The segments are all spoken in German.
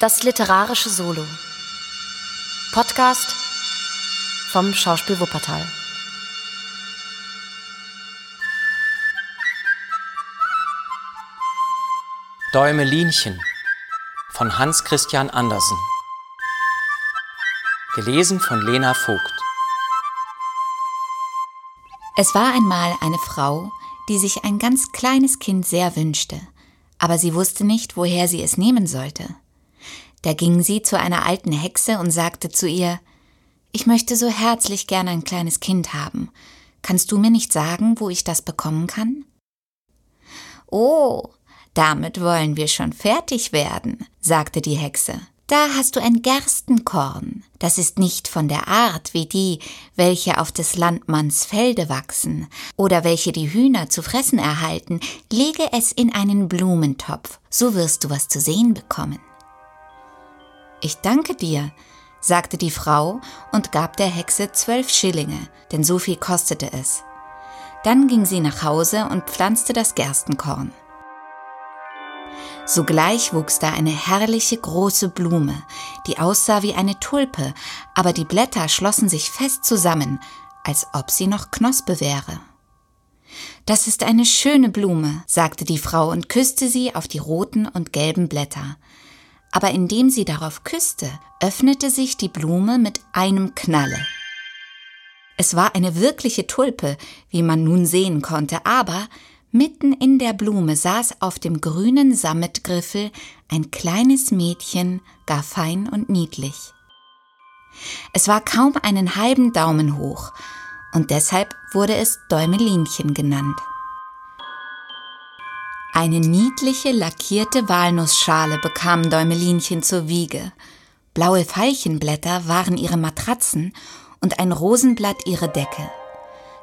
Das literarische Solo. Podcast vom Schauspiel Wuppertal. Däumelinchen von Hans Christian Andersen. Gelesen von Lena Vogt. Es war einmal eine Frau, die sich ein ganz kleines Kind sehr wünschte, aber sie wusste nicht, woher sie es nehmen sollte. Da ging sie zu einer alten Hexe und sagte zu ihr Ich möchte so herzlich gern ein kleines Kind haben. Kannst du mir nicht sagen, wo ich das bekommen kann? Oh, damit wollen wir schon fertig werden, sagte die Hexe. Da hast du ein Gerstenkorn. Das ist nicht von der Art wie die, welche auf des Landmanns Felde wachsen oder welche die Hühner zu fressen erhalten. Lege es in einen Blumentopf, so wirst du was zu sehen bekommen. Ich danke dir, sagte die Frau und gab der Hexe zwölf Schillinge, denn so viel kostete es. Dann ging sie nach Hause und pflanzte das Gerstenkorn. Sogleich wuchs da eine herrliche große Blume, die aussah wie eine Tulpe, aber die Blätter schlossen sich fest zusammen, als ob sie noch Knospe wäre. Das ist eine schöne Blume, sagte die Frau und küsste sie auf die roten und gelben Blätter aber indem sie darauf küsste, öffnete sich die Blume mit einem Knalle. Es war eine wirkliche Tulpe, wie man nun sehen konnte, aber mitten in der Blume saß auf dem grünen Sammetgriffel ein kleines Mädchen, gar fein und niedlich. Es war kaum einen halben Daumen hoch, und deshalb wurde es Däumelinchen genannt. Eine niedliche lackierte Walnussschale bekam Däumelinchen zur Wiege. Blaue Veilchenblätter waren ihre Matratzen und ein Rosenblatt ihre Decke.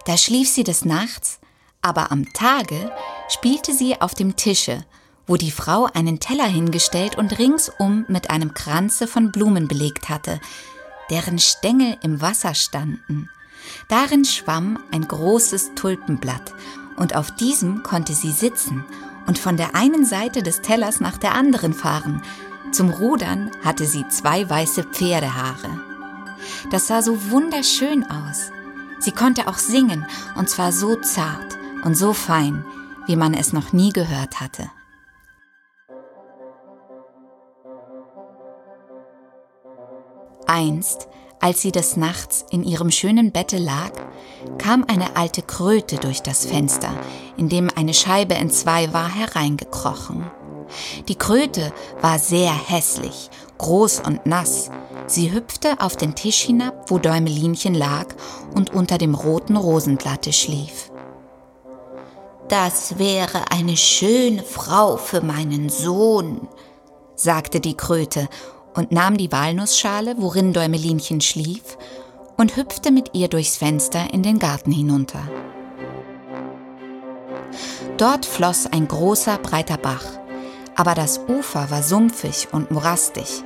Da schlief sie des Nachts, aber am Tage spielte sie auf dem Tische, wo die Frau einen Teller hingestellt und ringsum mit einem Kranze von Blumen belegt hatte, deren Stängel im Wasser standen. Darin schwamm ein großes Tulpenblatt, und auf diesem konnte sie sitzen und von der einen Seite des Tellers nach der anderen fahren. Zum Rudern hatte sie zwei weiße Pferdehaare. Das sah so wunderschön aus. Sie konnte auch singen, und zwar so zart und so fein, wie man es noch nie gehört hatte. Einst als sie des Nachts in ihrem schönen Bette lag, kam eine alte Kröte durch das Fenster, in dem eine Scheibe entzwei war, hereingekrochen. Die Kröte war sehr hässlich, groß und nass. Sie hüpfte auf den Tisch hinab, wo Däumelinchen lag und unter dem roten Rosenblatte schlief. Das wäre eine schöne Frau für meinen Sohn, sagte die Kröte und nahm die Walnussschale, worin Däumelinchen schlief, und hüpfte mit ihr durchs Fenster in den Garten hinunter. Dort floss ein großer, breiter Bach, aber das Ufer war sumpfig und morastig.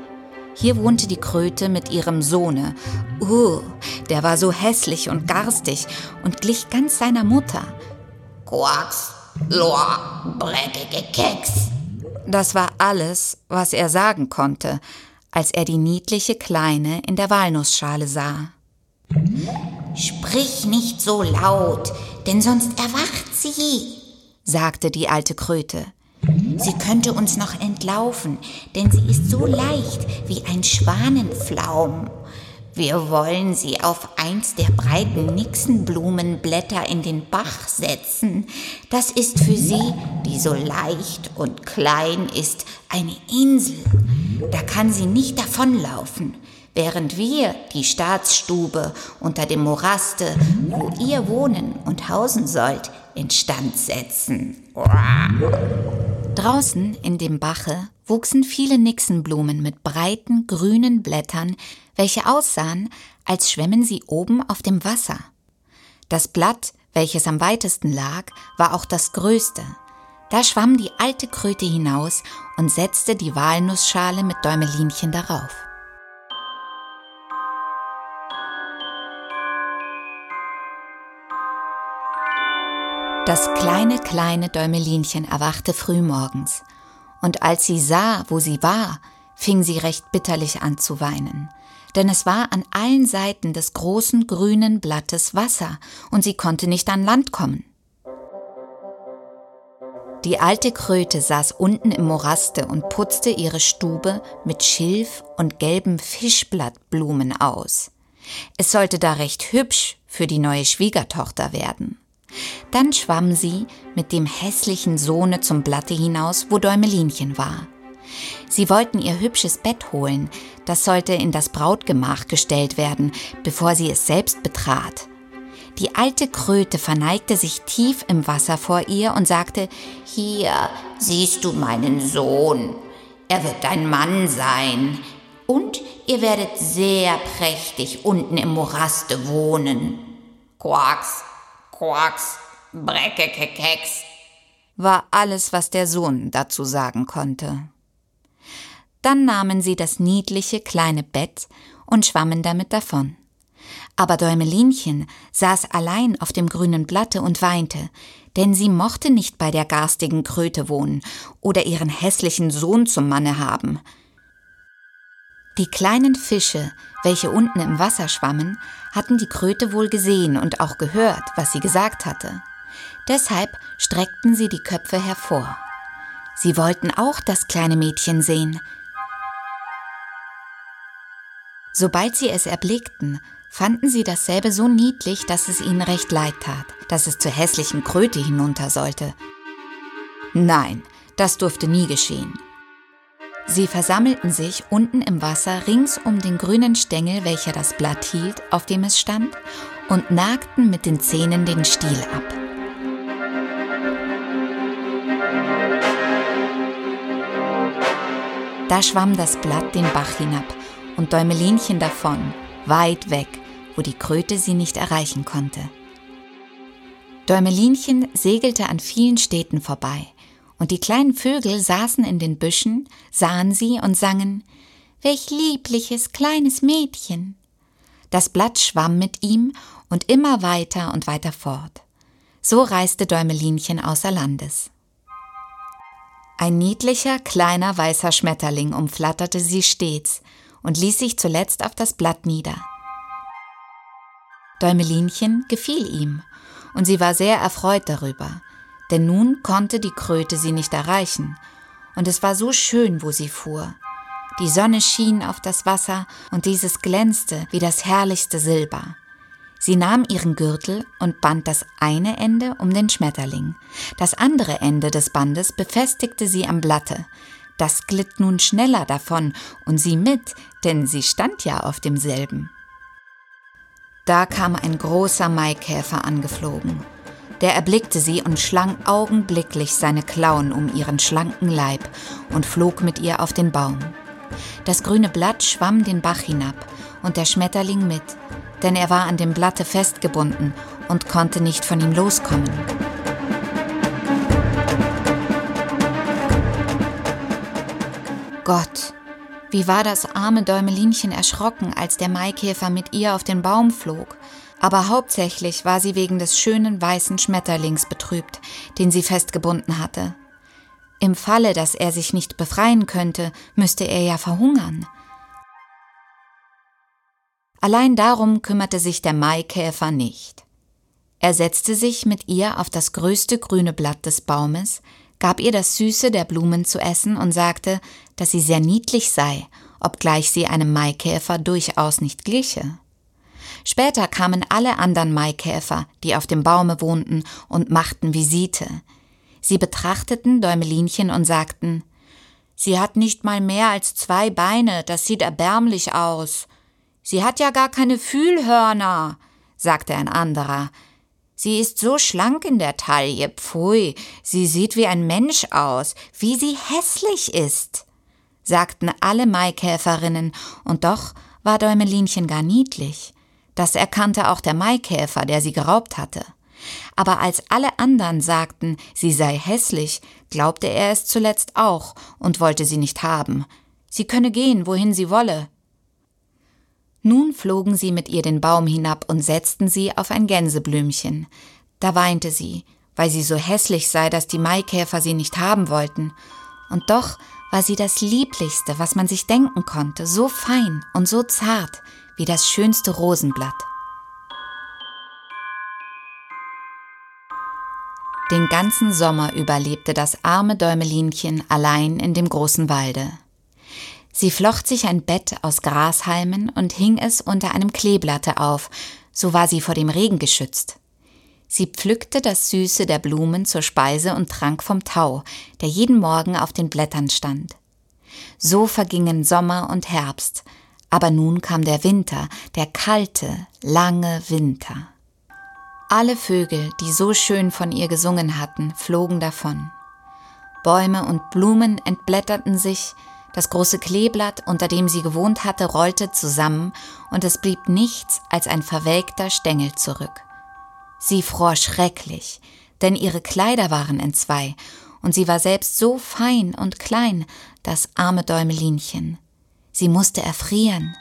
Hier wohnte die Kröte mit ihrem Sohne. Uh, der war so hässlich und garstig und glich ganz seiner Mutter. Quacks, Loa, breckige Keks. Das war alles, was er sagen konnte, als er die niedliche Kleine in der Walnussschale sah. Sprich nicht so laut, denn sonst erwacht sie, sagte die alte Kröte. Sie könnte uns noch entlaufen, denn sie ist so leicht wie ein Schwanenflaum. Wir wollen sie auf eins der breiten Nixenblumenblätter in den Bach setzen. Das ist für sie, die so leicht und klein ist, eine Insel. Da kann sie nicht davonlaufen, während wir die Staatsstube unter dem Moraste, wo ihr wohnen und hausen sollt, instand setzen. Draußen in dem Bache wuchsen viele Nixenblumen mit breiten grünen Blättern, welche aussahen, als schwämmen sie oben auf dem Wasser. Das Blatt, welches am weitesten lag, war auch das größte. Da schwamm die alte Kröte hinaus und setzte die Walnussschale mit Däumelinchen darauf. Das kleine, kleine Däumelinchen erwachte frühmorgens, und als sie sah, wo sie war, fing sie recht bitterlich an zu weinen, denn es war an allen Seiten des großen grünen Blattes Wasser und sie konnte nicht an Land kommen. Die alte Kröte saß unten im Moraste und putzte ihre Stube mit Schilf und gelben Fischblattblumen aus. Es sollte da recht hübsch für die neue Schwiegertochter werden. Dann schwamm sie mit dem hässlichen Sohne zum Blatte hinaus, wo Däumelinchen war. Sie wollten ihr hübsches Bett holen, das sollte in das Brautgemach gestellt werden, bevor sie es selbst betrat. Die alte Kröte verneigte sich tief im Wasser vor ihr und sagte, Hier siehst du meinen Sohn. Er wird dein Mann sein. Und ihr werdet sehr prächtig unten im Moraste wohnen. Quacks, quacks, breckekekeks, war alles, was der Sohn dazu sagen konnte. Dann nahmen sie das niedliche kleine Bett und schwammen damit davon. Aber Däumelinchen saß allein auf dem grünen Blatte und weinte, denn sie mochte nicht bei der garstigen Kröte wohnen oder ihren hässlichen Sohn zum Manne haben. Die kleinen Fische, welche unten im Wasser schwammen, hatten die Kröte wohl gesehen und auch gehört, was sie gesagt hatte. Deshalb streckten sie die Köpfe hervor. Sie wollten auch das kleine Mädchen sehen. Sobald sie es erblickten, fanden sie dasselbe so niedlich, dass es ihnen recht leid tat, dass es zur hässlichen Kröte hinunter sollte. Nein, das durfte nie geschehen. Sie versammelten sich unten im Wasser rings um den grünen Stängel, welcher das Blatt hielt, auf dem es stand, und nagten mit den Zähnen den Stiel ab. Da schwamm das Blatt den Bach hinab und Däumelinchen davon, weit weg, wo die Kröte sie nicht erreichen konnte. Däumelinchen segelte an vielen Städten vorbei, und die kleinen Vögel saßen in den Büschen, sahen sie und sangen Welch liebliches kleines Mädchen. Das Blatt schwamm mit ihm und immer weiter und weiter fort. So reiste Däumelinchen außer Landes. Ein niedlicher, kleiner, weißer Schmetterling umflatterte sie stets und ließ sich zuletzt auf das Blatt nieder. Däumelinchen gefiel ihm, und sie war sehr erfreut darüber, denn nun konnte die Kröte sie nicht erreichen, und es war so schön, wo sie fuhr. Die Sonne schien auf das Wasser, und dieses glänzte wie das herrlichste Silber. Sie nahm ihren Gürtel und band das eine Ende um den Schmetterling. Das andere Ende des Bandes befestigte sie am Blatte. Das glitt nun schneller davon und sie mit, denn sie stand ja auf demselben. Da kam ein großer Maikäfer angeflogen. Der erblickte sie und schlang augenblicklich seine Klauen um ihren schlanken Leib und flog mit ihr auf den Baum. Das grüne Blatt schwamm den Bach hinab und der Schmetterling mit, denn er war an dem Blatte festgebunden und konnte nicht von ihm loskommen. Gott, wie war das arme Däumelinchen erschrocken, als der Maikäfer mit ihr auf den Baum flog. Aber hauptsächlich war sie wegen des schönen weißen Schmetterlings betrübt, den sie festgebunden hatte. Im Falle, dass er sich nicht befreien könnte, müsste er ja verhungern. Allein darum kümmerte sich der Maikäfer nicht. Er setzte sich mit ihr auf das größte grüne Blatt des Baumes, gab ihr das Süße der Blumen zu essen und sagte, dass sie sehr niedlich sei, obgleich sie einem Maikäfer durchaus nicht gliche. Später kamen alle anderen Maikäfer, die auf dem Baume wohnten, und machten Visite. Sie betrachteten Däumelinchen und sagten, Sie hat nicht mal mehr als zwei Beine, das sieht erbärmlich aus. Sie hat ja gar keine Fühlhörner, sagte ein anderer, Sie ist so schlank in der Taille, pfui, sie sieht wie ein Mensch aus, wie sie hässlich ist, sagten alle Maikäferinnen, und doch war Däumelinchen gar niedlich. Das erkannte auch der Maikäfer, der sie geraubt hatte. Aber als alle anderen sagten, sie sei hässlich, glaubte er es zuletzt auch und wollte sie nicht haben. Sie könne gehen, wohin sie wolle, nun flogen sie mit ihr den Baum hinab und setzten sie auf ein Gänseblümchen. Da weinte sie, weil sie so hässlich sei, dass die Maikäfer sie nicht haben wollten. Und doch war sie das Lieblichste, was man sich denken konnte, so fein und so zart wie das schönste Rosenblatt. Den ganzen Sommer überlebte das arme Däumelinchen allein in dem großen Walde. Sie flocht sich ein Bett aus Grashalmen und hing es unter einem Kleeblatte auf, so war sie vor dem Regen geschützt. Sie pflückte das Süße der Blumen zur Speise und trank vom Tau, der jeden Morgen auf den Blättern stand. So vergingen Sommer und Herbst, aber nun kam der Winter, der kalte, lange Winter. Alle Vögel, die so schön von ihr gesungen hatten, flogen davon. Bäume und Blumen entblätterten sich, das große Kleeblatt, unter dem sie gewohnt hatte, rollte zusammen, und es blieb nichts als ein verwelkter Stängel zurück. Sie fror schrecklich, denn ihre Kleider waren entzwei, und sie war selbst so fein und klein, das arme Däumelinchen. Sie musste erfrieren.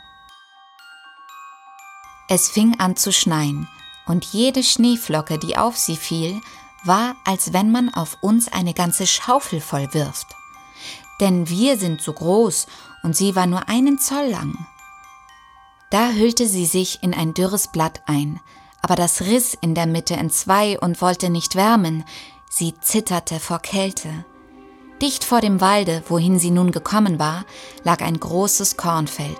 Es fing an zu schneien, und jede Schneeflocke, die auf sie fiel, war, als wenn man auf uns eine ganze Schaufel voll wirft. Denn wir sind so groß und sie war nur einen Zoll lang. Da hüllte sie sich in ein dürres Blatt ein, aber das riss in der Mitte entzwei und wollte nicht wärmen, sie zitterte vor Kälte. Dicht vor dem Walde, wohin sie nun gekommen war, lag ein großes Kornfeld,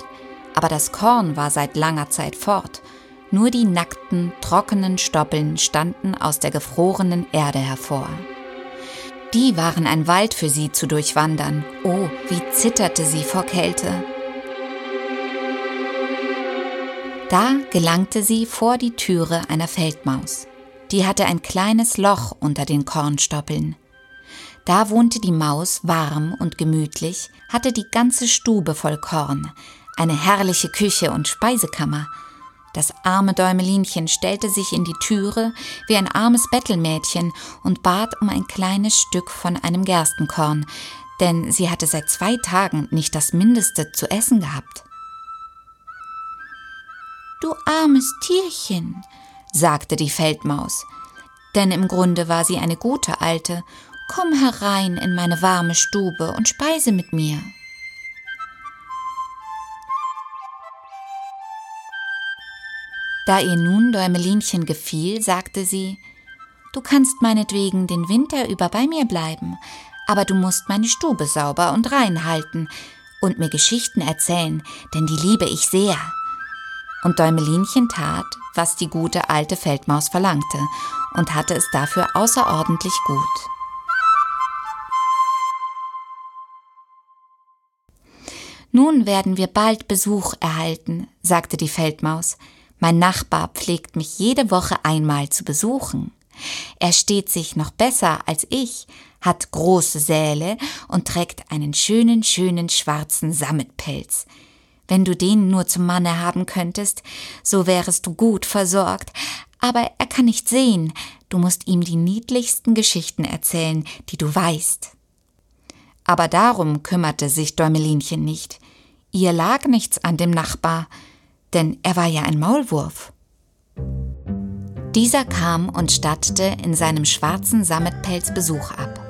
aber das Korn war seit langer Zeit fort, nur die nackten, trockenen Stoppeln standen aus der gefrorenen Erde hervor. Die waren ein Wald für sie zu durchwandern. Oh, wie zitterte sie vor Kälte. Da gelangte sie vor die Türe einer Feldmaus. Die hatte ein kleines Loch unter den Kornstoppeln. Da wohnte die Maus warm und gemütlich, hatte die ganze Stube voll Korn, eine herrliche Küche und Speisekammer, das arme Däumelinchen stellte sich in die Türe wie ein armes Bettelmädchen und bat um ein kleines Stück von einem Gerstenkorn, denn sie hatte seit zwei Tagen nicht das Mindeste zu essen gehabt. Du armes Tierchen, sagte die Feldmaus, denn im Grunde war sie eine gute Alte, komm herein in meine warme Stube und speise mit mir. Da ihr nun Däumelinchen gefiel, sagte sie, Du kannst meinetwegen den Winter über bei mir bleiben, aber du musst meine Stube sauber und rein halten und mir Geschichten erzählen, denn die liebe ich sehr. Und Däumelinchen tat, was die gute alte Feldmaus verlangte, und hatte es dafür außerordentlich gut. Nun werden wir bald Besuch erhalten, sagte die Feldmaus. Mein Nachbar pflegt mich jede Woche einmal zu besuchen. Er steht sich noch besser als ich, hat große Säle und trägt einen schönen, schönen schwarzen Sammetpelz. Wenn du den nur zum Manne haben könntest, so wärest du gut versorgt, aber er kann nicht sehen, du musst ihm die niedlichsten Geschichten erzählen, die du weißt. Aber darum kümmerte sich Däumelinchen nicht. Ihr lag nichts an dem Nachbar, denn er war ja ein Maulwurf. Dieser kam und stattete in seinem schwarzen Sammetpelz Besuch ab.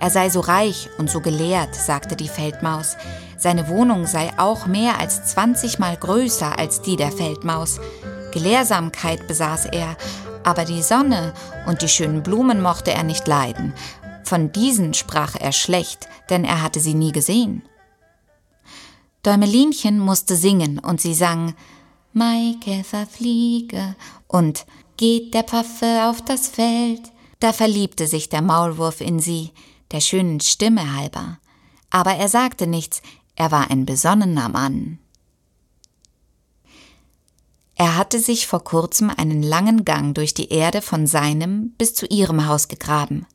Er sei so reich und so gelehrt, sagte die Feldmaus. Seine Wohnung sei auch mehr als zwanzigmal größer als die der Feldmaus. Gelehrsamkeit besaß er, aber die Sonne und die schönen Blumen mochte er nicht leiden. Von diesen sprach er schlecht, denn er hatte sie nie gesehen. Däumelinchen musste singen und sie sang Maike verfliege und Geht der Pfaffe auf das Feld. Da verliebte sich der Maulwurf in sie, der schönen Stimme halber. Aber er sagte nichts, er war ein besonnener Mann. Er hatte sich vor kurzem einen langen Gang durch die Erde von seinem bis zu ihrem Haus gegraben.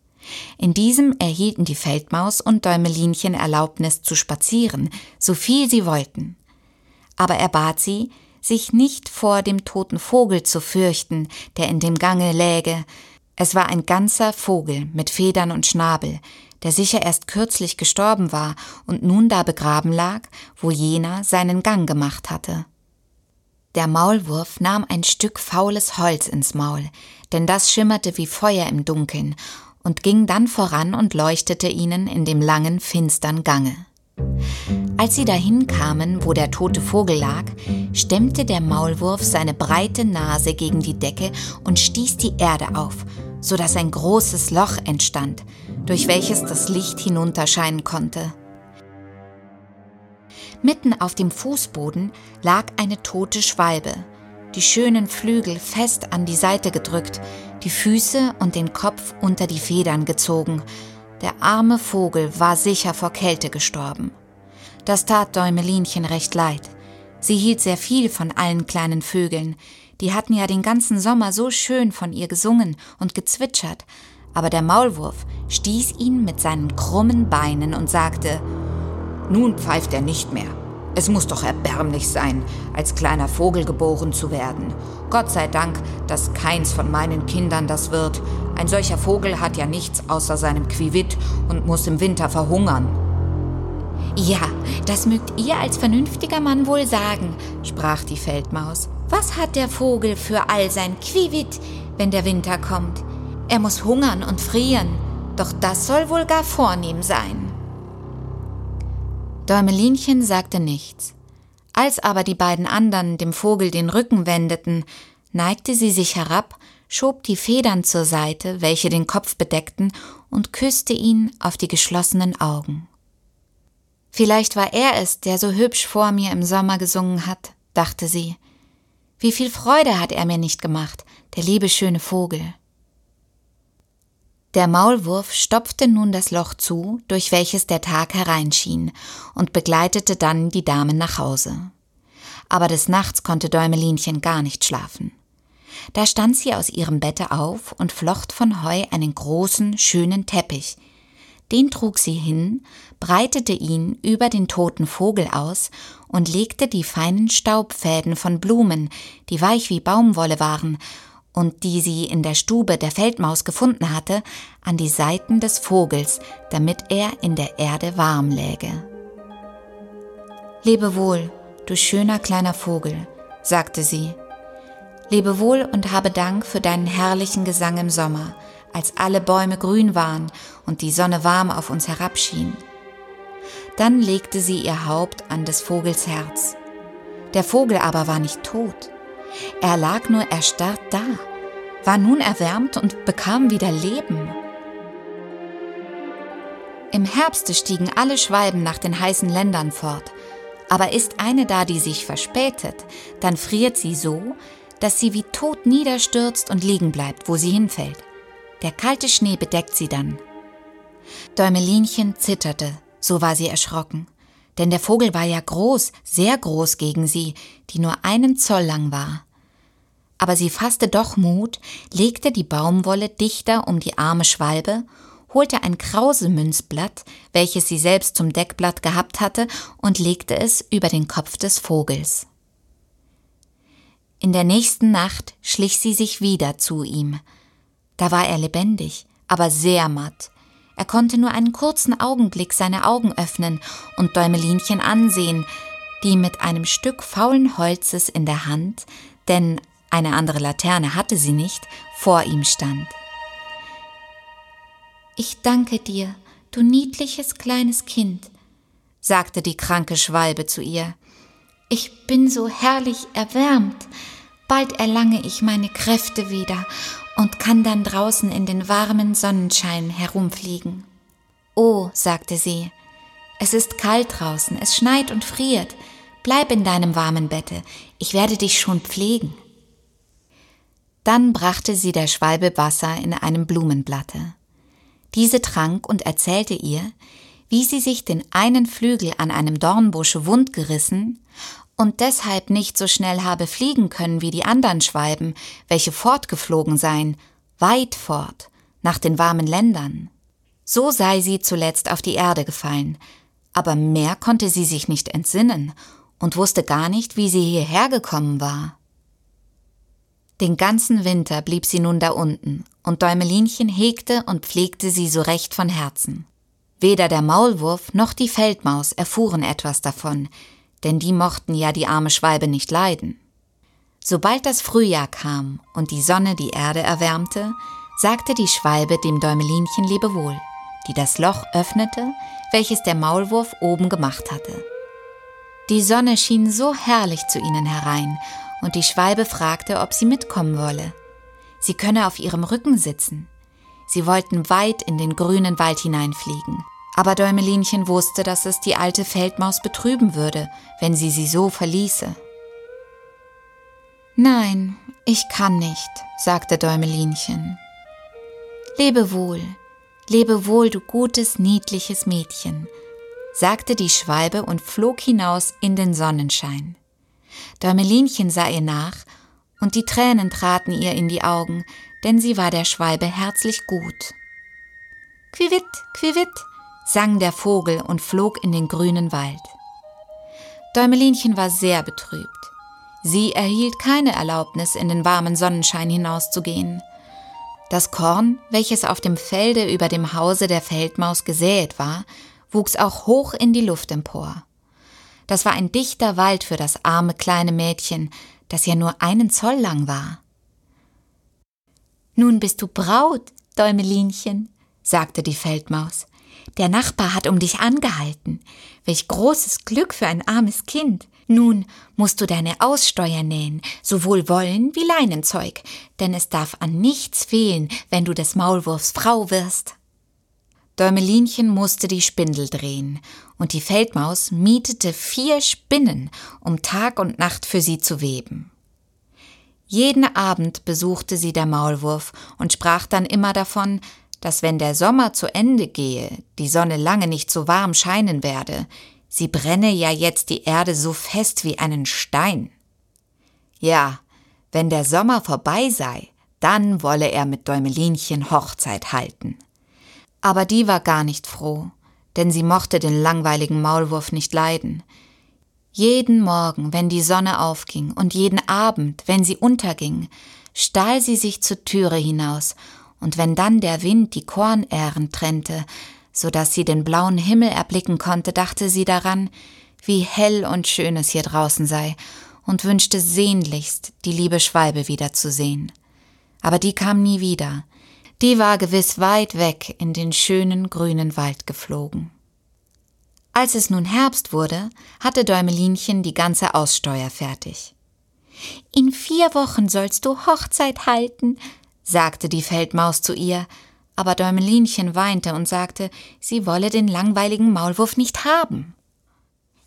In diesem erhielten die Feldmaus und Däumelinchen Erlaubnis zu spazieren, so viel sie wollten. Aber er bat sie, sich nicht vor dem toten Vogel zu fürchten, der in dem Gange läge. Es war ein ganzer Vogel mit Federn und Schnabel, der sicher erst kürzlich gestorben war und nun da begraben lag, wo jener seinen Gang gemacht hatte. Der Maulwurf nahm ein Stück faules Holz ins Maul, denn das schimmerte wie Feuer im Dunkeln, und ging dann voran und leuchtete ihnen in dem langen, finstern Gange. Als sie dahin kamen, wo der tote Vogel lag, stemmte der Maulwurf seine breite Nase gegen die Decke und stieß die Erde auf, so dass ein großes Loch entstand, durch welches das Licht hinunterscheinen konnte. Mitten auf dem Fußboden lag eine tote Schwalbe, die schönen Flügel fest an die Seite gedrückt, die Füße und den Kopf unter die Federn gezogen. Der arme Vogel war sicher vor Kälte gestorben. Das tat Däumelinchen recht leid. Sie hielt sehr viel von allen kleinen Vögeln, die hatten ja den ganzen Sommer so schön von ihr gesungen und gezwitschert, aber der Maulwurf stieß ihn mit seinen krummen Beinen und sagte Nun pfeift er nicht mehr. Es muss doch erbärmlich sein, als kleiner Vogel geboren zu werden. Gott sei Dank, dass keins von meinen Kindern das wird. Ein solcher Vogel hat ja nichts außer seinem Quivit und muss im Winter verhungern. Ja, das mögt ihr als vernünftiger Mann wohl sagen, sprach die Feldmaus. Was hat der Vogel für all sein Quivit, wenn der Winter kommt? Er muss hungern und frieren, doch das soll wohl gar vornehm sein. Däumelinchen sagte nichts. Als aber die beiden anderen dem Vogel den Rücken wendeten, neigte sie sich herab, schob die Federn zur Seite, welche den Kopf bedeckten, und küsste ihn auf die geschlossenen Augen. Vielleicht war er es, der so hübsch vor mir im Sommer gesungen hat, dachte sie. Wie viel Freude hat er mir nicht gemacht, der liebe schöne Vogel. Der Maulwurf stopfte nun das Loch zu, durch welches der Tag hereinschien, und begleitete dann die Damen nach Hause. Aber des Nachts konnte Däumelinchen gar nicht schlafen. Da stand sie aus ihrem Bette auf und flocht von Heu einen großen, schönen Teppich, den trug sie hin, breitete ihn über den toten Vogel aus und legte die feinen Staubfäden von Blumen, die weich wie Baumwolle waren und die sie in der Stube der Feldmaus gefunden hatte, an die Seiten des Vogels, damit er in der Erde warm läge. Lebe wohl, du schöner kleiner Vogel, sagte sie. Lebe wohl und habe Dank für deinen herrlichen Gesang im Sommer, als alle Bäume grün waren und die Sonne warm auf uns herabschien. Dann legte sie ihr Haupt an des Vogels Herz. Der Vogel aber war nicht tot. Er lag nur erstarrt da, war nun erwärmt und bekam wieder Leben. Im Herbste stiegen alle Schwalben nach den heißen Ländern fort, aber ist eine da, die sich verspätet, dann friert sie so, dass sie wie tot niederstürzt und liegen bleibt, wo sie hinfällt. Der kalte Schnee bedeckt sie dann. Däumelinchen zitterte, so war sie erschrocken. Denn der Vogel war ja groß, sehr groß gegen sie, die nur einen Zoll lang war. Aber sie fasste doch Mut, legte die Baumwolle dichter um die arme Schwalbe, holte ein Krausemünzblatt, welches sie selbst zum Deckblatt gehabt hatte, und legte es über den Kopf des Vogels. In der nächsten Nacht schlich sie sich wieder zu ihm, da war er lebendig, aber sehr matt. Er konnte nur einen kurzen Augenblick seine Augen öffnen und Däumelinchen ansehen, die mit einem Stück faulen Holzes in der Hand, denn eine andere Laterne hatte sie nicht, vor ihm stand. Ich danke dir, du niedliches kleines Kind, sagte die kranke Schwalbe zu ihr. Ich bin so herrlich erwärmt, bald erlange ich meine Kräfte wieder und kann dann draußen in den warmen Sonnenschein herumfliegen. Oh, sagte sie, es ist kalt draußen, es schneit und friert. Bleib in deinem warmen Bette, ich werde dich schon pflegen. Dann brachte sie der Schwalbe Wasser in einem Blumenblatte. Diese trank und erzählte ihr, wie sie sich den einen Flügel an einem Dornbusche wundgerissen und deshalb nicht so schnell habe fliegen können wie die anderen Schwalben, welche fortgeflogen seien, weit fort, nach den warmen Ländern. So sei sie zuletzt auf die Erde gefallen, aber mehr konnte sie sich nicht entsinnen und wusste gar nicht, wie sie hierher gekommen war. Den ganzen Winter blieb sie nun da unten, und Däumelinchen hegte und pflegte sie so recht von Herzen. Weder der Maulwurf noch die Feldmaus erfuhren etwas davon, denn die mochten ja die arme Schwalbe nicht leiden. Sobald das Frühjahr kam und die Sonne die Erde erwärmte, sagte die Schwalbe dem Däumelinchen Lebewohl, die das Loch öffnete, welches der Maulwurf oben gemacht hatte. Die Sonne schien so herrlich zu ihnen herein, und die Schwalbe fragte, ob sie mitkommen wolle. Sie könne auf ihrem Rücken sitzen. Sie wollten weit in den grünen Wald hineinfliegen. Aber Däumelinchen wusste, dass es die alte Feldmaus betrüben würde, wenn sie sie so verließe. Nein, ich kann nicht, sagte Däumelinchen. Lebe wohl, lebe wohl, du gutes, niedliches Mädchen, sagte die Schwalbe und flog hinaus in den Sonnenschein. Däumelinchen sah ihr nach, und die Tränen traten ihr in die Augen, denn sie war der Schwalbe herzlich gut. Quivitt, quivitt, sang der Vogel und flog in den grünen Wald. Däumelinchen war sehr betrübt. Sie erhielt keine Erlaubnis, in den warmen Sonnenschein hinauszugehen. Das Korn, welches auf dem Felde über dem Hause der Feldmaus gesät war, wuchs auch hoch in die Luft empor. Das war ein dichter Wald für das arme kleine Mädchen, das ja nur einen Zoll lang war. Nun bist du Braut, Däumelinchen, sagte die Feldmaus. Der Nachbar hat um dich angehalten. Welch großes Glück für ein armes Kind. Nun musst du deine Aussteuer nähen, sowohl Wollen wie Leinenzeug, denn es darf an nichts fehlen, wenn du des Maulwurfs Frau wirst. Däumelinchen musste die Spindel drehen, und die Feldmaus mietete vier Spinnen, um Tag und Nacht für sie zu weben. Jeden Abend besuchte sie der Maulwurf und sprach dann immer davon, dass wenn der Sommer zu Ende gehe, die Sonne lange nicht so warm scheinen werde, sie brenne ja jetzt die Erde so fest wie einen Stein. Ja, wenn der Sommer vorbei sei, dann wolle er mit Däumelinchen Hochzeit halten. Aber die war gar nicht froh, denn sie mochte den langweiligen Maulwurf nicht leiden. Jeden Morgen, wenn die Sonne aufging, und jeden Abend, wenn sie unterging, stahl sie sich zur Türe hinaus und wenn dann der Wind die Kornähren trennte, so dass sie den blauen Himmel erblicken konnte, dachte sie daran, wie hell und schön es hier draußen sei, und wünschte sehnlichst, die liebe Schwalbe wiederzusehen. Aber die kam nie wieder, die war gewiss weit weg in den schönen grünen Wald geflogen. Als es nun Herbst wurde, hatte Däumelinchen die ganze Aussteuer fertig. In vier Wochen sollst du Hochzeit halten, sagte die Feldmaus zu ihr, aber Däumelinchen weinte und sagte, sie wolle den langweiligen Maulwurf nicht haben.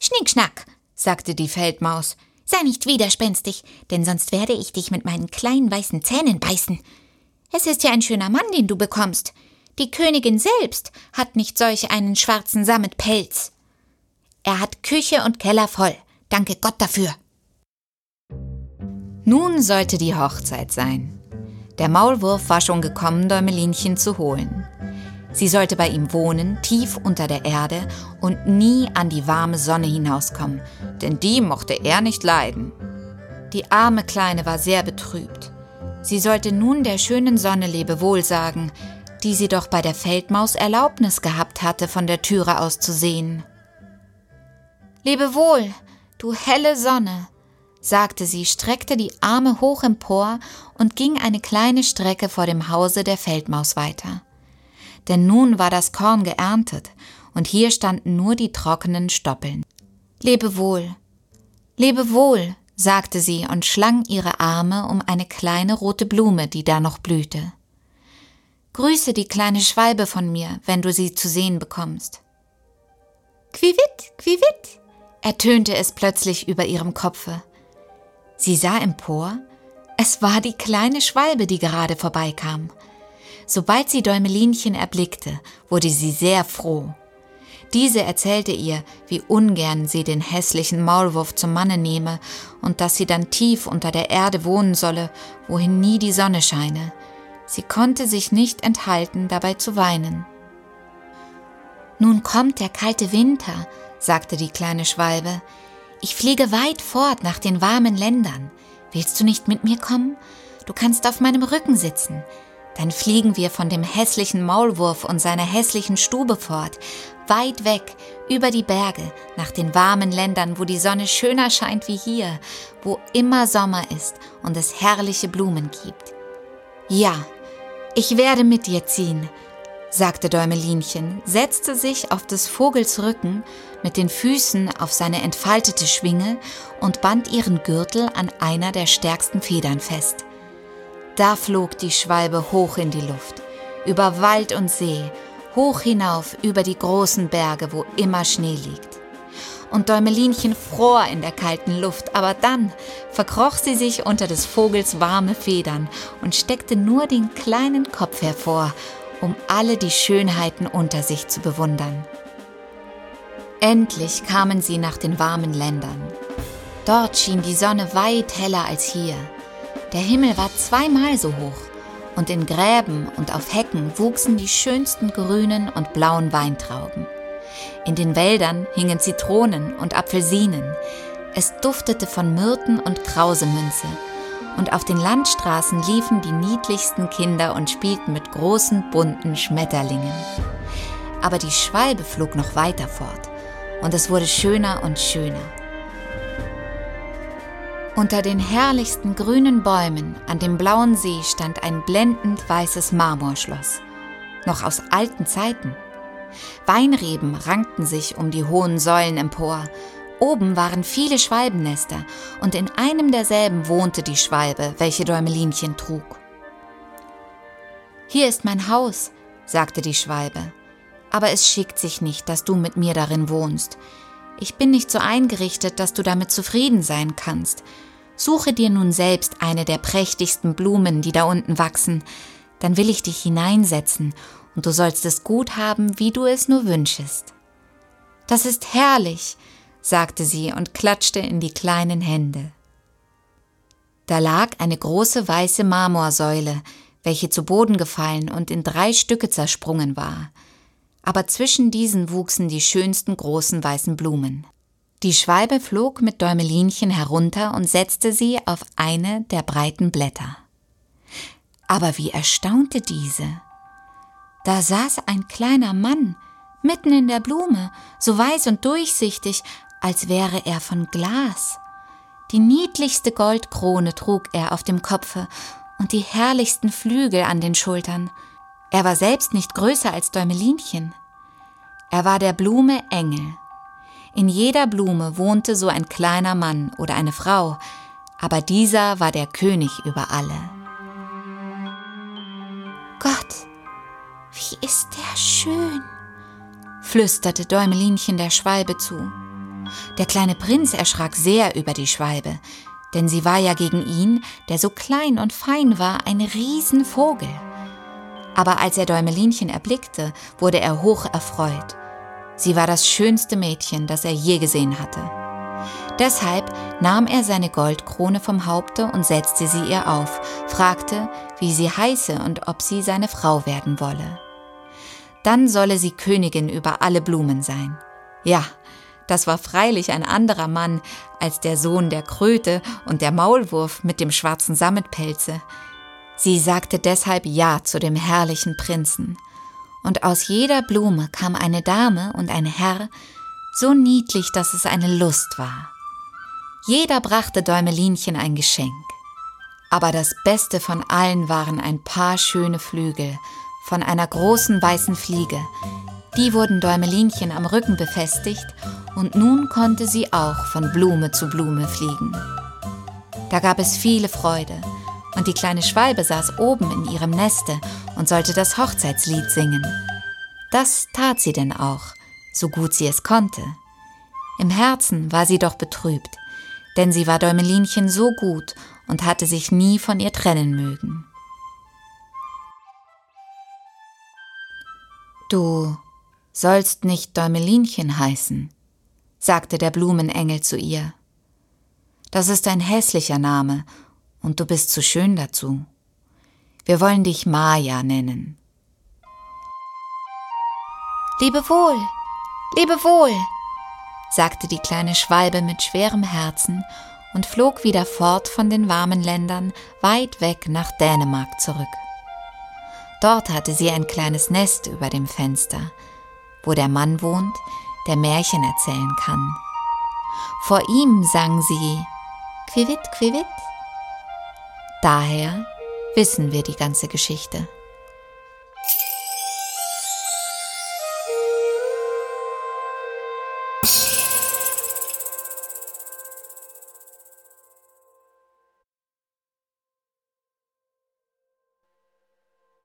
Schnickschnack, sagte die Feldmaus, sei nicht widerspenstig, denn sonst werde ich dich mit meinen kleinen weißen Zähnen beißen. Es ist ja ein schöner Mann, den du bekommst. Die Königin selbst hat nicht solch einen schwarzen Sammetpelz. Er hat Küche und Keller voll. Danke Gott dafür. Nun sollte die Hochzeit sein. Der Maulwurf war schon gekommen, Däumelinchen zu holen. Sie sollte bei ihm wohnen, tief unter der Erde und nie an die warme Sonne hinauskommen, denn die mochte er nicht leiden. Die arme Kleine war sehr betrübt. Sie sollte nun der schönen Sonne Lebewohl sagen, die sie doch bei der Feldmaus Erlaubnis gehabt hatte, von der Türe aus zu sehen. Lebewohl, du helle Sonne, sagte sie, streckte die Arme hoch empor und ging eine kleine Strecke vor dem Hause der Feldmaus weiter. Denn nun war das Korn geerntet, und hier standen nur die trockenen Stoppeln. Lebe wohl, lebe wohl, sagte sie und schlang ihre Arme um eine kleine rote Blume, die da noch blühte. Grüße die kleine Schwalbe von mir, wenn du sie zu sehen bekommst. Quivitt, quivitt, ertönte es plötzlich über ihrem Kopfe. Sie sah empor, es war die kleine Schwalbe, die gerade vorbeikam. Sobald sie Däumelinchen erblickte, wurde sie sehr froh. Diese erzählte ihr, wie ungern sie den hässlichen Maulwurf zum Manne nehme und dass sie dann tief unter der Erde wohnen solle, wohin nie die Sonne scheine. Sie konnte sich nicht enthalten, dabei zu weinen. Nun kommt der kalte Winter, sagte die kleine Schwalbe. Ich fliege weit fort nach den warmen Ländern. Willst du nicht mit mir kommen? Du kannst auf meinem Rücken sitzen. Dann fliegen wir von dem hässlichen Maulwurf und seiner hässlichen Stube fort, weit weg, über die Berge, nach den warmen Ländern, wo die Sonne schöner scheint wie hier, wo immer Sommer ist und es herrliche Blumen gibt. Ja, Ich werde mit dir ziehen, sagte Däumelinchen, setzte sich auf des Vogels Rücken mit den Füßen auf seine entfaltete Schwinge und band ihren Gürtel an einer der stärksten Federn fest. Da flog die Schwalbe hoch in die Luft, über Wald und See, hoch hinauf über die großen Berge, wo immer Schnee liegt. Und Däumelinchen fror in der kalten Luft, aber dann verkroch sie sich unter des Vogels warme Federn und steckte nur den kleinen Kopf hervor um alle die Schönheiten unter sich zu bewundern. Endlich kamen sie nach den warmen Ländern. Dort schien die Sonne weit heller als hier. Der Himmel war zweimal so hoch und in Gräben und auf Hecken wuchsen die schönsten grünen und blauen Weintrauben. In den Wäldern hingen Zitronen und Apfelsinen. Es duftete von Myrten und Krausemünze und auf den Landstraßen liefen die niedlichsten Kinder und spielten mit großen bunten Schmetterlingen. Aber die Schwalbe flog noch weiter fort und es wurde schöner und schöner. Unter den herrlichsten grünen Bäumen an dem blauen See stand ein blendend weißes Marmorschloss, noch aus alten Zeiten. Weinreben rankten sich um die hohen Säulen empor Oben waren viele Schwalbennester und in einem derselben wohnte die Schwalbe, welche Däumelinchen trug. Hier ist mein Haus, sagte die Schwalbe, aber es schickt sich nicht, dass du mit mir darin wohnst. Ich bin nicht so eingerichtet, dass du damit zufrieden sein kannst. Suche dir nun selbst eine der prächtigsten Blumen, die da unten wachsen, dann will ich dich hineinsetzen, und du sollst es gut haben, wie du es nur wünschest. Das ist herrlich, sagte sie und klatschte in die kleinen Hände. Da lag eine große weiße Marmorsäule, welche zu Boden gefallen und in drei Stücke zersprungen war. Aber zwischen diesen wuchsen die schönsten großen weißen Blumen. Die Schwalbe flog mit Däumelinchen herunter und setzte sie auf eine der breiten Blätter. Aber wie erstaunte diese! Da saß ein kleiner Mann mitten in der Blume, so weiß und durchsichtig, als wäre er von Glas. Die niedlichste Goldkrone trug er auf dem Kopfe und die herrlichsten Flügel an den Schultern. Er war selbst nicht größer als Däumelinchen. Er war der Blume Engel. In jeder Blume wohnte so ein kleiner Mann oder eine Frau, aber dieser war der König über alle. Gott, wie ist der schön, flüsterte Däumelinchen der Schwalbe zu. Der kleine Prinz erschrak sehr über die Schwalbe, denn sie war ja gegen ihn, der so klein und fein war, ein Riesenvogel. Aber als er Däumelinchen erblickte, wurde er hoch erfreut. Sie war das schönste Mädchen, das er je gesehen hatte. Deshalb nahm er seine Goldkrone vom Haupte und setzte sie ihr auf, fragte, wie sie heiße und ob sie seine Frau werden wolle. Dann solle sie Königin über alle Blumen sein. Ja, das war freilich ein anderer Mann als der Sohn der Kröte und der Maulwurf mit dem schwarzen Sammetpelze. Sie sagte deshalb Ja zu dem herrlichen Prinzen. Und aus jeder Blume kam eine Dame und ein Herr, so niedlich, dass es eine Lust war. Jeder brachte Däumelinchen ein Geschenk. Aber das Beste von allen waren ein paar schöne Flügel von einer großen weißen Fliege. Die wurden Däumelinchen am Rücken befestigt und nun konnte sie auch von Blume zu Blume fliegen. Da gab es viele Freude, und die kleine Schwalbe saß oben in ihrem Neste und sollte das Hochzeitslied singen. Das tat sie denn auch, so gut sie es konnte. Im Herzen war sie doch betrübt, denn sie war Däumelinchen so gut und hatte sich nie von ihr trennen mögen. Du sollst nicht Däumelinchen heißen, sagte der Blumenengel zu ihr. Das ist ein hässlicher Name, und du bist zu schön dazu. Wir wollen dich Maja nennen. Lebe wohl, lebe wohl, sagte die kleine Schwalbe mit schwerem Herzen und flog wieder fort von den warmen Ländern weit weg nach Dänemark zurück. Dort hatte sie ein kleines Nest über dem Fenster, wo der Mann wohnt, der Märchen erzählen kann. Vor ihm sang sie Quivit, Quivit. Daher wissen wir die ganze Geschichte.